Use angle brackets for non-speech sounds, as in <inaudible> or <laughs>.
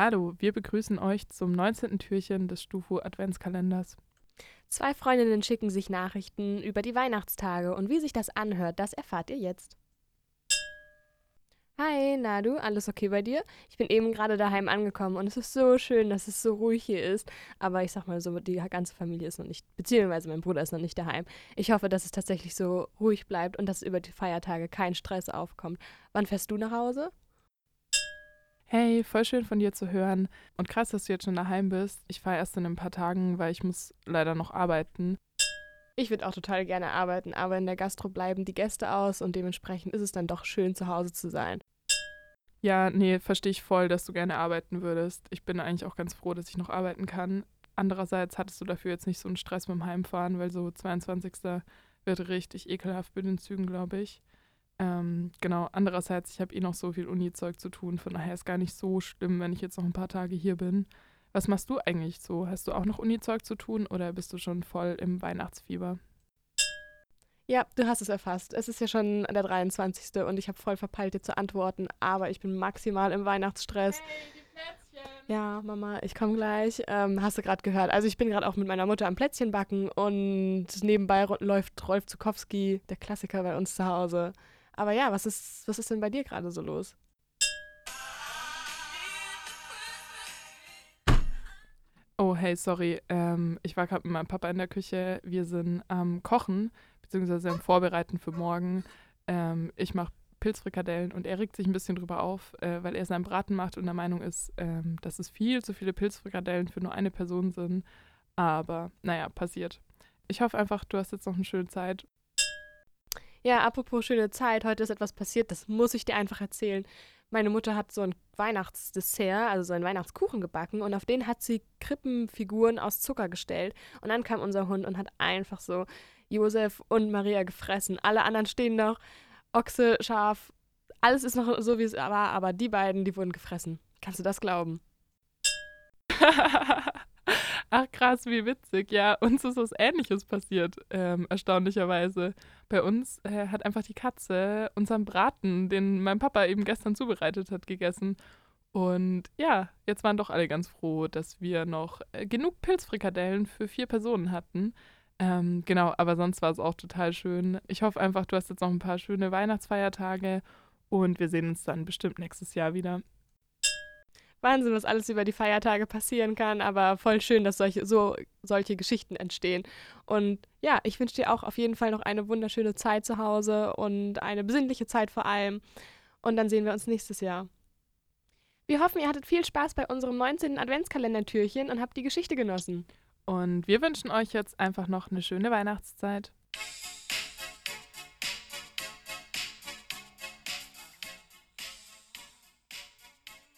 Hallo, wir begrüßen euch zum 19. Türchen des Stufu Adventskalenders. Zwei Freundinnen schicken sich Nachrichten über die Weihnachtstage und wie sich das anhört, das erfahrt ihr jetzt. Hi, na du, alles okay bei dir? Ich bin eben gerade daheim angekommen und es ist so schön, dass es so ruhig hier ist. Aber ich sag mal so, die ganze Familie ist noch nicht, beziehungsweise mein Bruder ist noch nicht daheim. Ich hoffe, dass es tatsächlich so ruhig bleibt und dass über die Feiertage kein Stress aufkommt. Wann fährst du nach Hause? Hey, voll schön von dir zu hören. Und krass, dass du jetzt schon daheim bist. Ich fahre erst in ein paar Tagen, weil ich muss leider noch arbeiten. Ich würde auch total gerne arbeiten, aber in der Gastro bleiben die Gäste aus und dementsprechend ist es dann doch schön, zu Hause zu sein. Ja, nee, verstehe ich voll, dass du gerne arbeiten würdest. Ich bin eigentlich auch ganz froh, dass ich noch arbeiten kann. Andererseits hattest du dafür jetzt nicht so einen Stress mit dem Heimfahren, weil so 22. wird richtig ekelhaft mit den Zügen, glaube ich. Ähm, genau, andererseits, ich habe eh noch so viel Uni-Zeug zu tun, von daher ist gar nicht so schlimm, wenn ich jetzt noch ein paar Tage hier bin. Was machst du eigentlich so? Hast du auch noch Uni-Zeug zu tun oder bist du schon voll im Weihnachtsfieber? Ja, du hast es erfasst. Es ist ja schon der 23. und ich habe voll verpeilt, dir zu antworten, aber ich bin maximal im Weihnachtsstress. Hey, die Plätzchen! Ja, Mama, ich komme gleich. Ähm, hast du gerade gehört. Also ich bin gerade auch mit meiner Mutter am Plätzchen backen und nebenbei läuft Rolf Zukowski, der Klassiker bei uns zu Hause. Aber ja, was ist, was ist denn bei dir gerade so los? Oh, hey, sorry. Ähm, ich war gerade mit meinem Papa in der Küche. Wir sind am Kochen, beziehungsweise am Vorbereiten für morgen. Ähm, ich mache Pilzfrikadellen und er regt sich ein bisschen drüber auf, äh, weil er seinen Braten macht und der Meinung ist, ähm, dass es viel zu viele Pilzfrikadellen für nur eine Person sind. Aber naja, passiert. Ich hoffe einfach, du hast jetzt noch eine schöne Zeit. Ja, apropos schöne Zeit, heute ist etwas passiert, das muss ich dir einfach erzählen. Meine Mutter hat so ein Weihnachtsdessert, also so einen Weihnachtskuchen gebacken und auf den hat sie Krippenfiguren aus Zucker gestellt. Und dann kam unser Hund und hat einfach so Josef und Maria gefressen. Alle anderen stehen noch, Ochse, Schaf, alles ist noch so, wie es war, aber die beiden, die wurden gefressen. Kannst du das glauben? <laughs> Ach krass, wie witzig. Ja, uns ist was Ähnliches passiert, ähm, erstaunlicherweise. Bei uns äh, hat einfach die Katze unseren Braten, den mein Papa eben gestern zubereitet hat, gegessen. Und ja, jetzt waren doch alle ganz froh, dass wir noch äh, genug Pilzfrikadellen für vier Personen hatten. Ähm, genau, aber sonst war es auch total schön. Ich hoffe einfach, du hast jetzt noch ein paar schöne Weihnachtsfeiertage und wir sehen uns dann bestimmt nächstes Jahr wieder. Wahnsinn, was alles über die Feiertage passieren kann, aber voll schön, dass solche, so, solche Geschichten entstehen. Und ja, ich wünsche dir auch auf jeden Fall noch eine wunderschöne Zeit zu Hause und eine besinnliche Zeit vor allem. Und dann sehen wir uns nächstes Jahr. Wir hoffen, ihr hattet viel Spaß bei unserem 19. Adventskalender-Türchen und habt die Geschichte genossen. Und wir wünschen euch jetzt einfach noch eine schöne Weihnachtszeit.